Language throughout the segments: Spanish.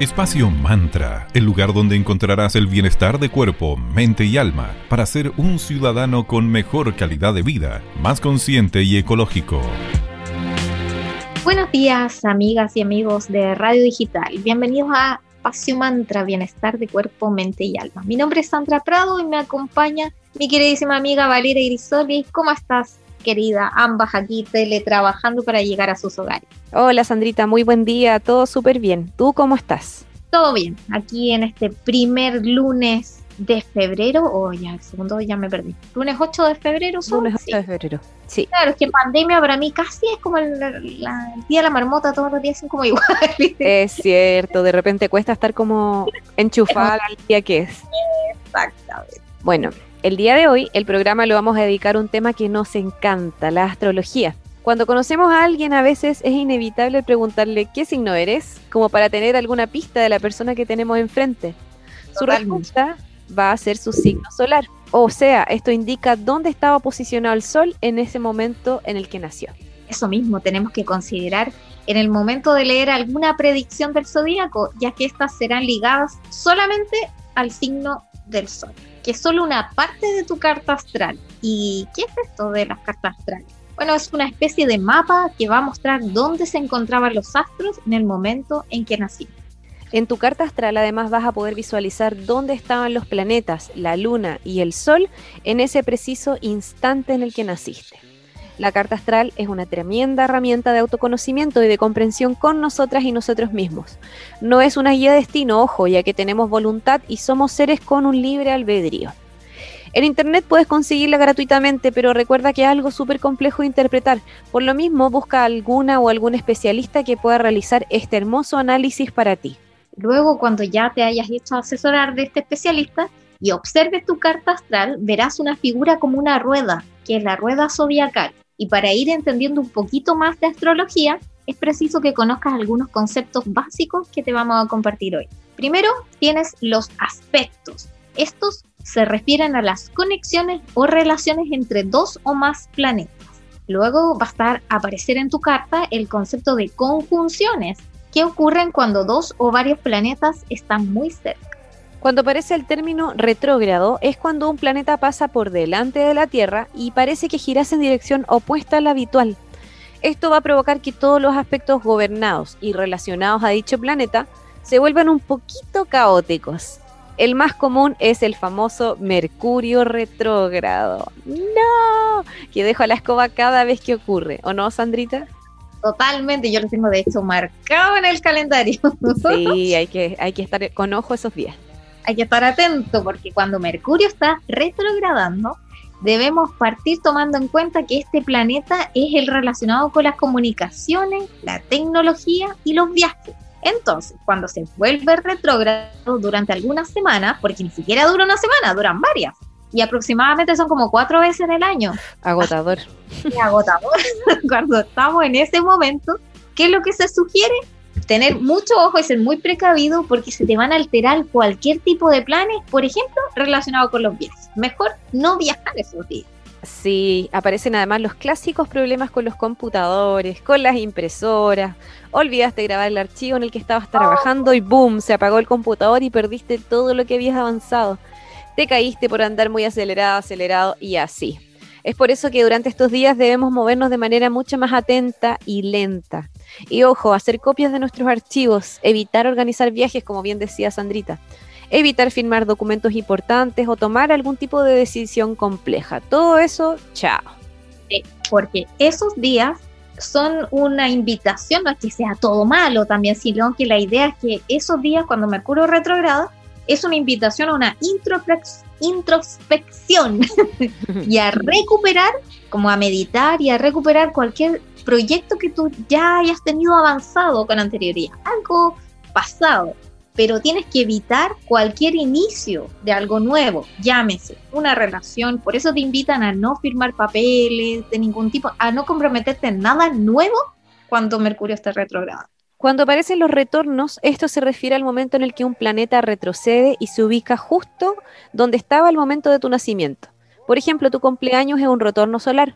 Espacio Mantra, el lugar donde encontrarás el bienestar de cuerpo, mente y alma para ser un ciudadano con mejor calidad de vida, más consciente y ecológico. Buenos días, amigas y amigos de Radio Digital. Bienvenidos a Espacio Mantra, bienestar de cuerpo, mente y alma. Mi nombre es Sandra Prado y me acompaña mi queridísima amiga Valeria Grisoli. ¿Cómo estás? Querida, ambas aquí teletrabajando para llegar a sus hogares. Hola Sandrita, muy buen día, todo súper bien. ¿Tú cómo estás? Todo bien, aquí en este primer lunes de febrero, o oh, ya, el segundo ya me perdí. Lunes 8 de febrero, ¿son? Lunes 8 de febrero, sí. Claro, es que pandemia para mí casi es como el, día de la marmota, todos los días son como igual. Es cierto, de repente cuesta estar como enchufada al día que es. Exactamente. Bueno, el día de hoy el programa lo vamos a dedicar a un tema que nos encanta, la astrología. Cuando conocemos a alguien a veces es inevitable preguntarle qué signo eres, como para tener alguna pista de la persona que tenemos enfrente. Su respuesta va a ser su signo solar. O sea, esto indica dónde estaba posicionado el Sol en ese momento en el que nació. Eso mismo tenemos que considerar en el momento de leer alguna predicción del zodíaco, ya que estas serán ligadas solamente al signo del Sol que es solo una parte de tu carta astral. ¿Y qué es esto de las cartas astrales? Bueno, es una especie de mapa que va a mostrar dónde se encontraban los astros en el momento en que nací. En tu carta astral además vas a poder visualizar dónde estaban los planetas, la luna y el sol en ese preciso instante en el que naciste. La carta astral es una tremenda herramienta de autoconocimiento y de comprensión con nosotras y nosotros mismos. No es una guía de destino, ojo, ya que tenemos voluntad y somos seres con un libre albedrío. En internet puedes conseguirla gratuitamente, pero recuerda que es algo súper complejo de interpretar. Por lo mismo, busca alguna o algún especialista que pueda realizar este hermoso análisis para ti. Luego, cuando ya te hayas hecho asesorar de este especialista y observes tu carta astral, verás una figura como una rueda, que es la rueda zodiacal. Y para ir entendiendo un poquito más de astrología, es preciso que conozcas algunos conceptos básicos que te vamos a compartir hoy. Primero, tienes los aspectos. Estos se refieren a las conexiones o relaciones entre dos o más planetas. Luego va a estar a aparecer en tu carta el concepto de conjunciones, que ocurren cuando dos o varios planetas están muy cerca. Cuando aparece el término retrógrado es cuando un planeta pasa por delante de la Tierra y parece que girase en dirección opuesta a la habitual. Esto va a provocar que todos los aspectos gobernados y relacionados a dicho planeta se vuelvan un poquito caóticos. El más común es el famoso Mercurio retrógrado. ¡No! Que dejo la escoba cada vez que ocurre, ¿o no, Sandrita? Totalmente, yo lo tengo de hecho marcado en el calendario. Sí, hay que, hay que estar con ojo esos días hay que estar atento porque cuando Mercurio está retrogradando, debemos partir tomando en cuenta que este planeta es el relacionado con las comunicaciones, la tecnología y los viajes. Entonces, cuando se vuelve retrógrado durante algunas semanas, porque ni siquiera dura una semana, duran varias, y aproximadamente son como cuatro veces en el año. Agotador. agotador. cuando estamos en ese momento, ¿qué es lo que se sugiere? tener mucho ojo y ser muy precavido porque se te van a alterar cualquier tipo de planes, por ejemplo, relacionado con los viajes. Mejor no viajar esos días. Sí, aparecen además los clásicos problemas con los computadores, con las impresoras. Olvidaste grabar el archivo en el que estabas trabajando y boom, se apagó el computador y perdiste todo lo que habías avanzado. Te caíste por andar muy acelerado, acelerado y así. Es por eso que durante estos días debemos movernos de manera mucho más atenta y lenta. Y ojo, hacer copias de nuestros archivos, evitar organizar viajes, como bien decía Sandrita, evitar firmar documentos importantes o tomar algún tipo de decisión compleja. Todo eso, chao. porque esos días son una invitación, no es que sea todo malo también, sino que la idea es que esos días, cuando Mercurio retrograda, es una invitación a una introspección y a recuperar, como a meditar y a recuperar cualquier proyecto que tú ya hayas tenido avanzado con anterioridad, algo pasado, pero tienes que evitar cualquier inicio de algo nuevo, llámese una relación, por eso te invitan a no firmar papeles de ningún tipo, a no comprometerte en nada nuevo cuando Mercurio está retrogrado. Cuando aparecen los retornos, esto se refiere al momento en el que un planeta retrocede y se ubica justo donde estaba el momento de tu nacimiento. Por ejemplo, tu cumpleaños es un retorno solar,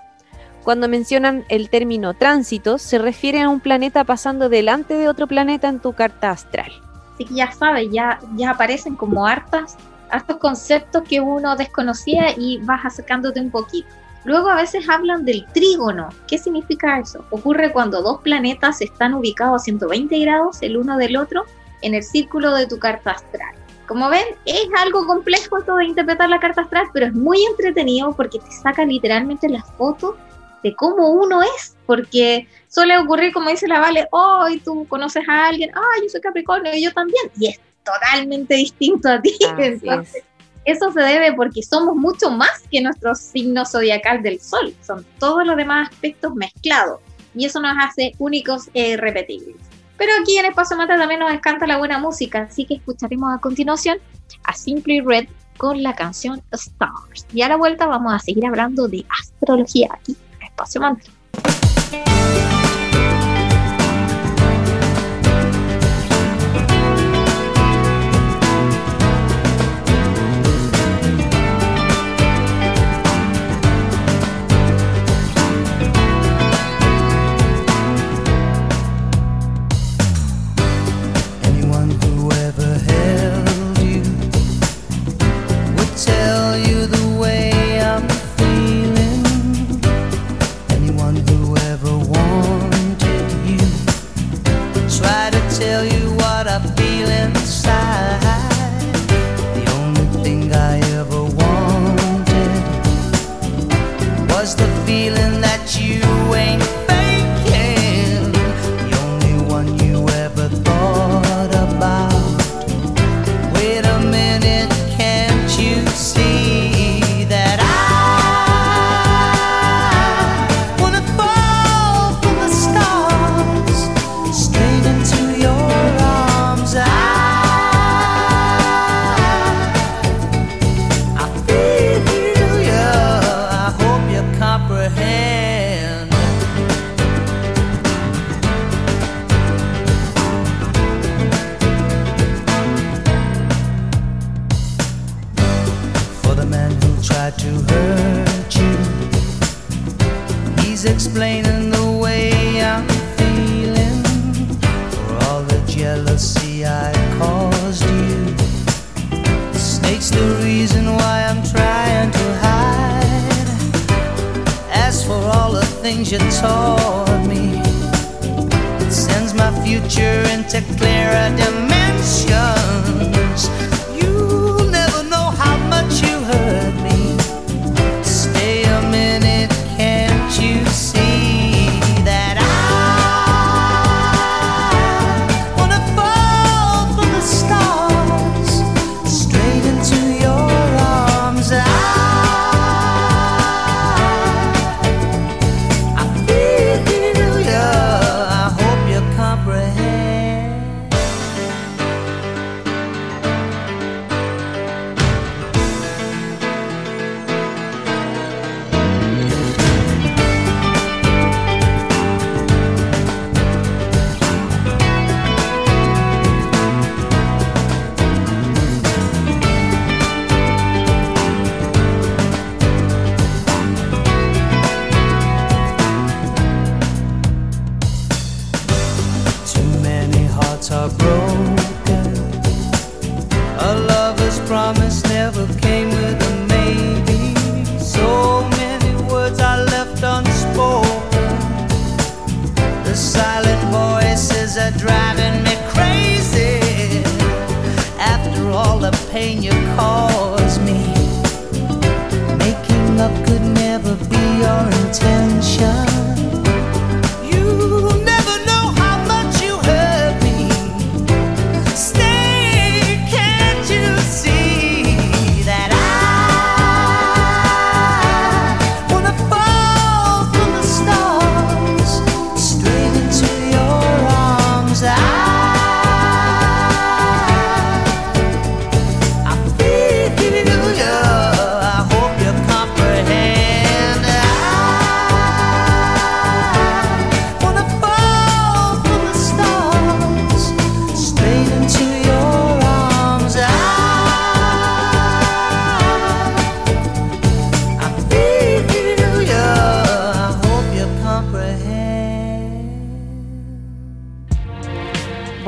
cuando mencionan el término tránsito, se refiere a un planeta pasando delante de otro planeta en tu carta astral. Así que ya sabes, ya, ya aparecen como hartas, hartos conceptos que uno desconocía y vas acercándote un poquito. Luego a veces hablan del trígono. ¿Qué significa eso? Ocurre cuando dos planetas están ubicados a 120 grados el uno del otro en el círculo de tu carta astral. Como ven, es algo complejo todo de interpretar la carta astral, pero es muy entretenido porque te saca literalmente la foto de cómo uno es, porque suele ocurrir, como dice la Vale, hoy tú conoces a alguien, ah, yo soy Capricornio y yo también, y es totalmente distinto a ti. Entonces, eso se debe porque somos mucho más que nuestro signo zodiacal del Sol, son todos los demás aspectos mezclados, y eso nos hace únicos e irrepetibles. Pero aquí en Espacio Mata también nos encanta la buena música, así que escucharemos a continuación a Simply Red con la canción Stars. Y a la vuelta vamos a seguir hablando de astrología aquí en Espacio Mantra. future into clearer dimensions.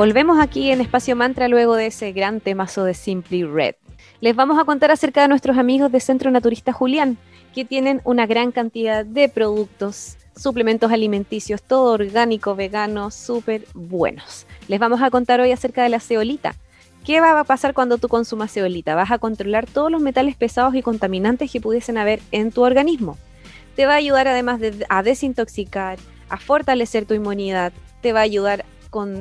Volvemos aquí en Espacio Mantra luego de ese gran temazo de Simply Red. Les vamos a contar acerca de nuestros amigos de Centro Naturista Julián, que tienen una gran cantidad de productos, suplementos alimenticios, todo orgánico, vegano, súper buenos. Les vamos a contar hoy acerca de la ceolita. ¿Qué va a pasar cuando tú consumas ceolita? Vas a controlar todos los metales pesados y contaminantes que pudiesen haber en tu organismo. Te va a ayudar además de, a desintoxicar, a fortalecer tu inmunidad, te va a ayudar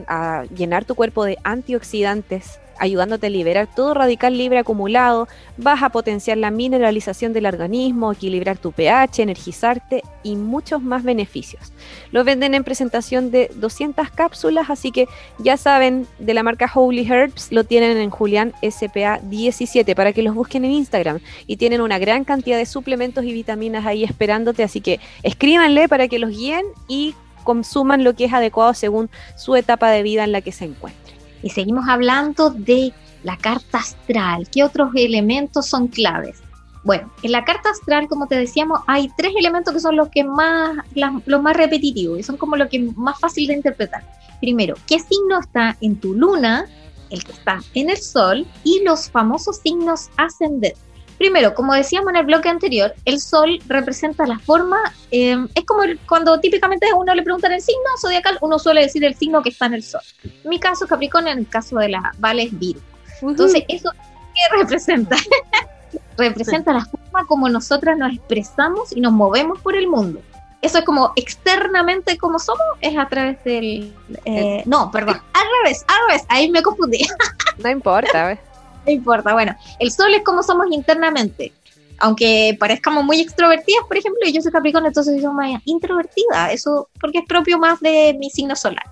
a llenar tu cuerpo de antioxidantes, ayudándote a liberar todo radical libre acumulado, vas a potenciar la mineralización del organismo, equilibrar tu pH, energizarte y muchos más beneficios. Lo venden en presentación de 200 cápsulas, así que ya saben, de la marca Holy Herbs lo tienen en Julián SPA 17 para que los busquen en Instagram y tienen una gran cantidad de suplementos y vitaminas ahí esperándote, así que escríbanle para que los guíen y consuman lo que es adecuado según su etapa de vida en la que se encuentren. Y seguimos hablando de la carta astral. ¿Qué otros elementos son claves? Bueno, en la carta astral, como te decíamos, hay tres elementos que son los que más, los más repetitivos y son como lo que más fácil de interpretar. Primero, ¿qué signo está en tu luna? El que está en el sol y los famosos signos ascendentes. Primero, como decíamos en el bloque anterior, el sol representa la forma, em, es como cuando típicamente a uno le preguntan el signo zodiacal, uno suele decir el signo que está en el sol. En mi caso, Capricornio, en el caso de las Vales, Virgo. Entonces, ¿eso qué representa? representa la forma como nosotras nos expresamos y nos movemos por el mundo. Eso es como externamente como somos, es a través del... Eh, no, perdón, al revés, al revés, ahí me confundí. no importa, ¿ves? no importa. Bueno, el sol es como somos internamente. Aunque parezcamos muy extrovertidas, por ejemplo, y yo soy Capricornio, entonces soy más introvertida, eso porque es propio más de mi signo solar.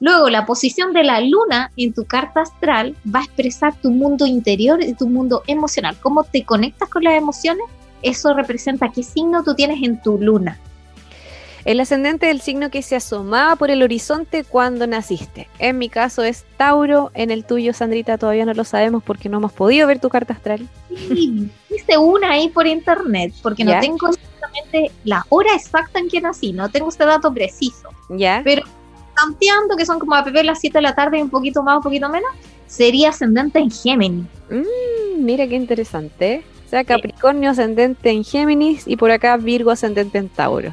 Luego, la posición de la luna en tu carta astral va a expresar tu mundo interior y tu mundo emocional. Cómo te conectas con las emociones, eso representa qué signo tú tienes en tu luna. El ascendente del signo que se asomaba por el horizonte cuando naciste. En mi caso es Tauro, en el tuyo, Sandrita, todavía no lo sabemos porque no hemos podido ver tu carta astral. Sí, hice una ahí por internet, porque no tengo exactamente la hora exacta en que nací, no tengo este dato preciso. Ya. Pero tanteando, que son como a Pepe las 7 de la tarde y un poquito más, un poquito menos, sería ascendente en Géminis. Mm, mira qué interesante. O sea, Capricornio ascendente en Géminis y por acá Virgo ascendente en Tauro.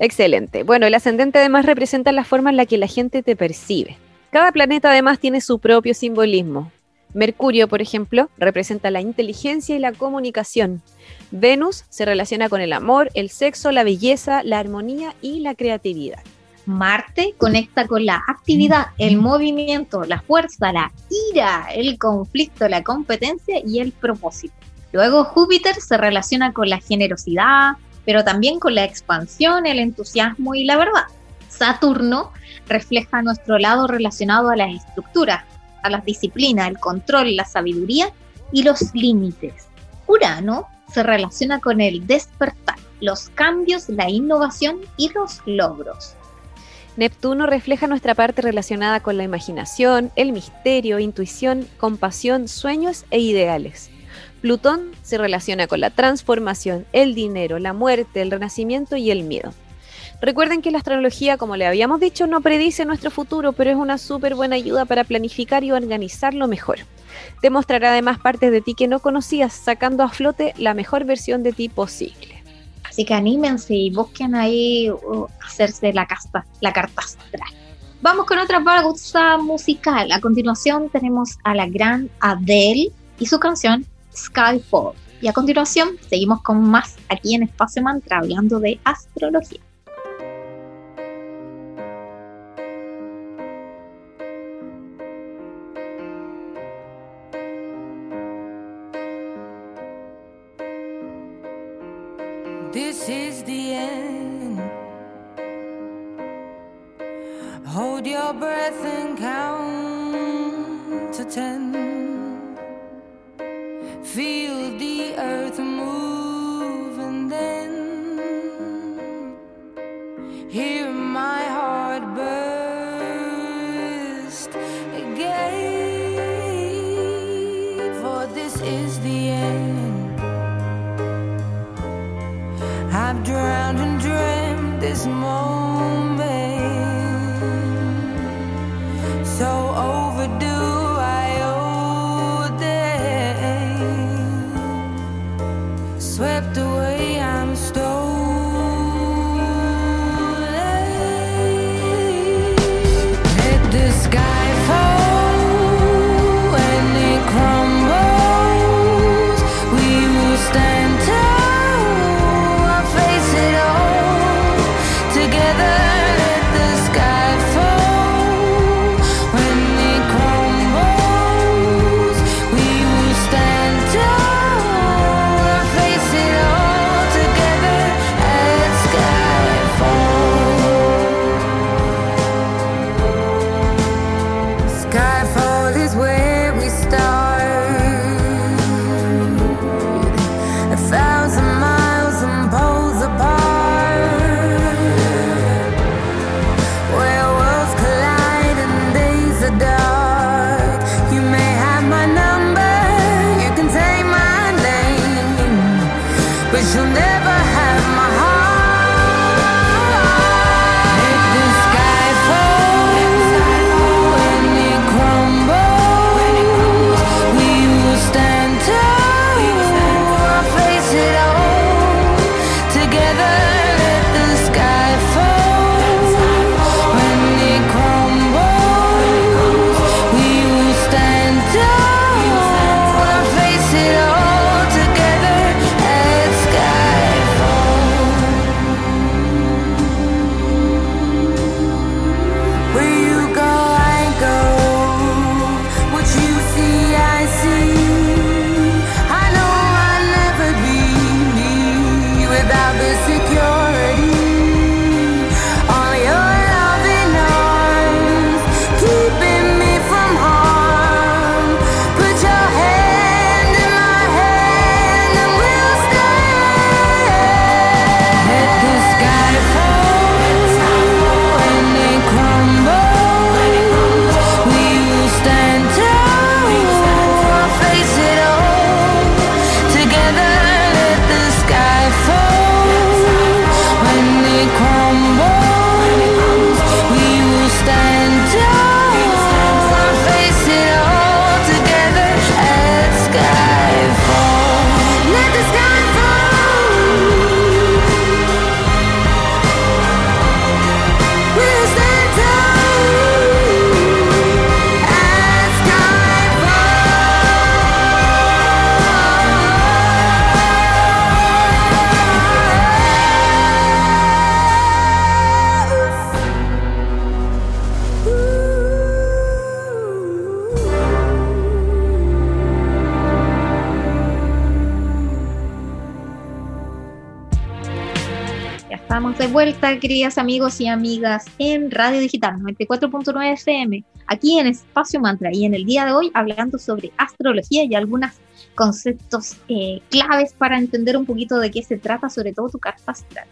Excelente. Bueno, el ascendente además representa la forma en la que la gente te percibe. Cada planeta además tiene su propio simbolismo. Mercurio, por ejemplo, representa la inteligencia y la comunicación. Venus se relaciona con el amor, el sexo, la belleza, la armonía y la creatividad. Marte conecta con la actividad, el movimiento, la fuerza, la ira, el conflicto, la competencia y el propósito. Luego Júpiter se relaciona con la generosidad, pero también con la expansión, el entusiasmo y la verdad. Saturno refleja nuestro lado relacionado a las estructuras, a las disciplinas, el control, la sabiduría y los límites. Urano se relaciona con el despertar, los cambios, la innovación y los logros. Neptuno refleja nuestra parte relacionada con la imaginación, el misterio, intuición, compasión, sueños e ideales. Plutón se relaciona con la transformación, el dinero, la muerte, el renacimiento y el miedo. Recuerden que la astrología, como le habíamos dicho, no predice nuestro futuro, pero es una súper buena ayuda para planificar y organizarlo mejor. Te mostrará además partes de ti que no conocías, sacando a flote la mejor versión de ti posible. Así que anímense y busquen ahí uh, hacerse la, casta, la carta astral. Vamos con otra pausa musical. A continuación tenemos a la gran Adele y su canción Skyfall. Y a continuación seguimos con más aquí en Espacio Mantra hablando de astrología. Feel the earth move vuelta, queridas amigos y amigas, en Radio Digital 94.9 FM, aquí en Espacio Mantra y en el día de hoy hablando sobre astrología y algunos conceptos eh, claves para entender un poquito de qué se trata, sobre todo tu carta astral.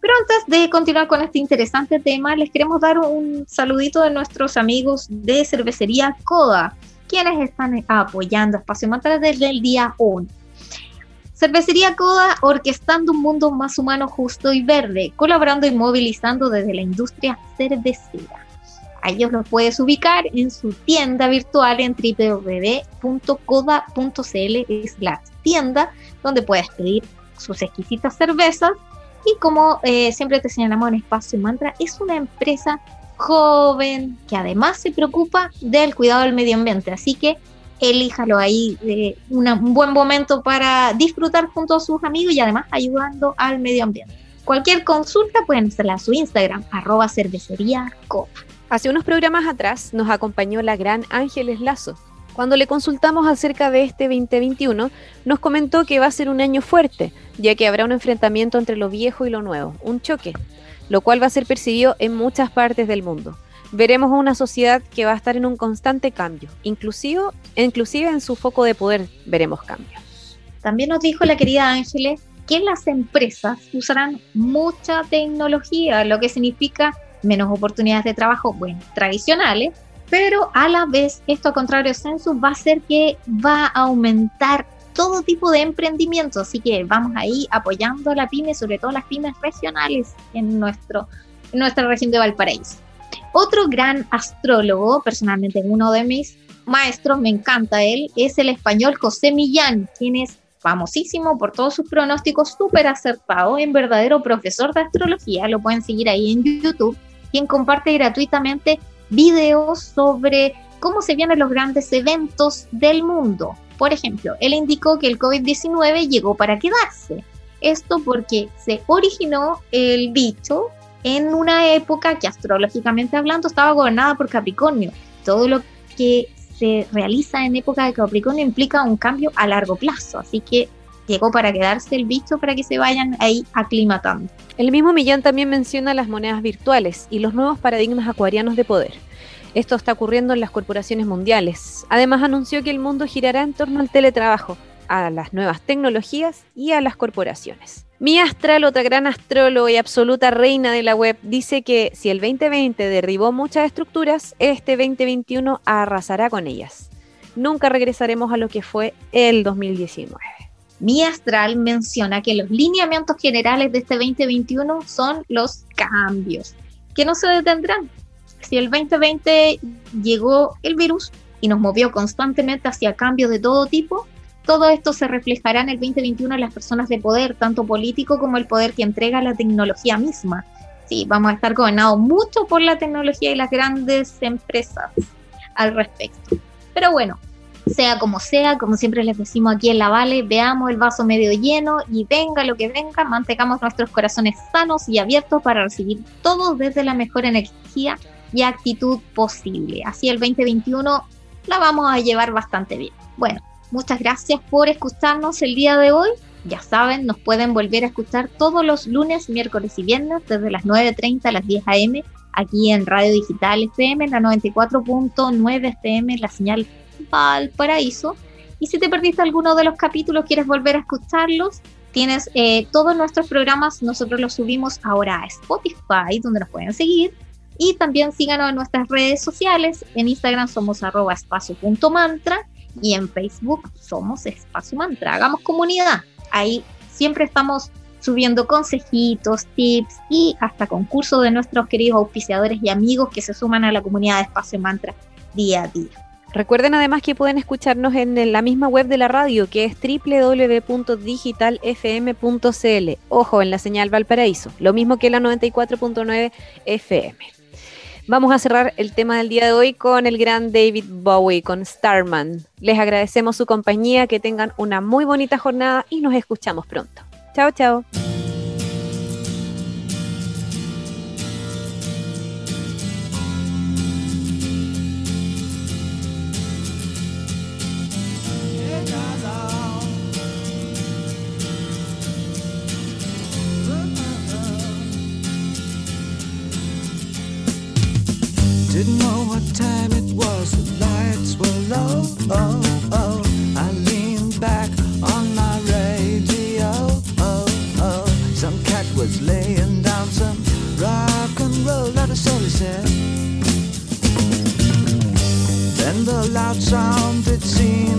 Pero antes de continuar con este interesante tema, les queremos dar un saludito de nuestros amigos de Cervecería Coda, quienes están apoyando Espacio Mantra desde el día 1. Cervecería Coda orquestando un mundo más humano, justo y verde, colaborando y movilizando desde la industria cervecera. A ellos los puedes ubicar en su tienda virtual en www.coda.cl tienda, donde puedes pedir sus exquisitas cervezas. Y como eh, siempre te señalamos en Espacio Mantra, es una empresa joven que además se preocupa del cuidado del medio ambiente. Así que elíjalo ahí, de un buen momento para disfrutar junto a sus amigos y además ayudando al medio ambiente. Cualquier consulta pueden hacerla a su Instagram, arroba cervecería. Hace unos programas atrás nos acompañó la gran Ángeles Lazo. Cuando le consultamos acerca de este 2021, nos comentó que va a ser un año fuerte, ya que habrá un enfrentamiento entre lo viejo y lo nuevo, un choque, lo cual va a ser percibido en muchas partes del mundo veremos una sociedad que va a estar en un constante cambio, inclusive, inclusive en su foco de poder veremos cambios. También nos dijo la querida Ángeles que las empresas usarán mucha tecnología, lo que significa menos oportunidades de trabajo, bueno, tradicionales, pero a la vez esto, a contrario Census, va a hacer que va a aumentar todo tipo de emprendimiento, así que vamos ahí apoyando a la pyme, sobre todo las pymes regionales en, nuestro, en nuestra región de Valparaíso. Otro gran astrólogo, personalmente uno de mis maestros, me encanta él, es el español José Millán, quien es famosísimo por todos sus pronósticos súper acertados, en verdadero profesor de astrología, lo pueden seguir ahí en YouTube, quien comparte gratuitamente videos sobre cómo se vienen los grandes eventos del mundo. Por ejemplo, él indicó que el COVID-19 llegó para quedarse. Esto porque se originó el bicho en una época que astrológicamente hablando estaba gobernada por Capricornio. Todo lo que se realiza en época de Capricornio implica un cambio a largo plazo, así que llegó para quedarse el bicho para que se vayan ahí aclimatando. El mismo Millán también menciona las monedas virtuales y los nuevos paradigmas acuarianos de poder. Esto está ocurriendo en las corporaciones mundiales. Además anunció que el mundo girará en torno al teletrabajo, a las nuevas tecnologías y a las corporaciones. Mi astral, otra gran astróloga y absoluta reina de la web, dice que si el 2020 derribó muchas estructuras, este 2021 arrasará con ellas. Nunca regresaremos a lo que fue el 2019. Mi astral menciona que los lineamientos generales de este 2021 son los cambios, que no se detendrán. Si el 2020 llegó el virus y nos movió constantemente hacia cambios de todo tipo, todo esto se reflejará en el 2021 en las personas de poder, tanto político como el poder que entrega la tecnología misma. Sí, vamos a estar gobernados mucho por la tecnología y las grandes empresas al respecto. Pero bueno, sea como sea, como siempre les decimos aquí en la Vale, veamos el vaso medio lleno y venga lo que venga, mantengamos nuestros corazones sanos y abiertos para recibir todo desde la mejor energía y actitud posible. Así el 2021 la vamos a llevar bastante bien. Bueno, Muchas gracias por escucharnos el día de hoy. Ya saben, nos pueden volver a escuchar todos los lunes, miércoles y viernes desde las 9.30 a las 10 a.m. aquí en Radio Digital FM, la 94.9 FM, la señal Valparaíso. Y si te perdiste alguno de los capítulos, quieres volver a escucharlos, tienes eh, todos nuestros programas, nosotros los subimos ahora a Spotify, donde nos pueden seguir. Y también síganos en nuestras redes sociales. En Instagram somos arroba espacio.mantra y en Facebook somos Espacio Mantra. Hagamos comunidad. Ahí siempre estamos subiendo consejitos, tips y hasta concursos de nuestros queridos auspiciadores y amigos que se suman a la comunidad de Espacio Mantra día a día. Recuerden además que pueden escucharnos en la misma web de la radio, que es www.digitalfm.cl. Ojo, en la señal Valparaíso, lo mismo que la 94.9 FM. Vamos a cerrar el tema del día de hoy con el gran David Bowie, con Starman. Les agradecemos su compañía, que tengan una muy bonita jornada y nos escuchamos pronto. Chao, chao. Didn't know what time it was, the lights were low. Oh, oh. I leaned back on my radio. Oh, oh. Some cat was laying down some rock and roll, that is all he said. Then the loud sound it seemed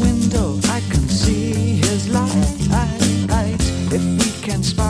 window, I can see his light. If we can sparkle,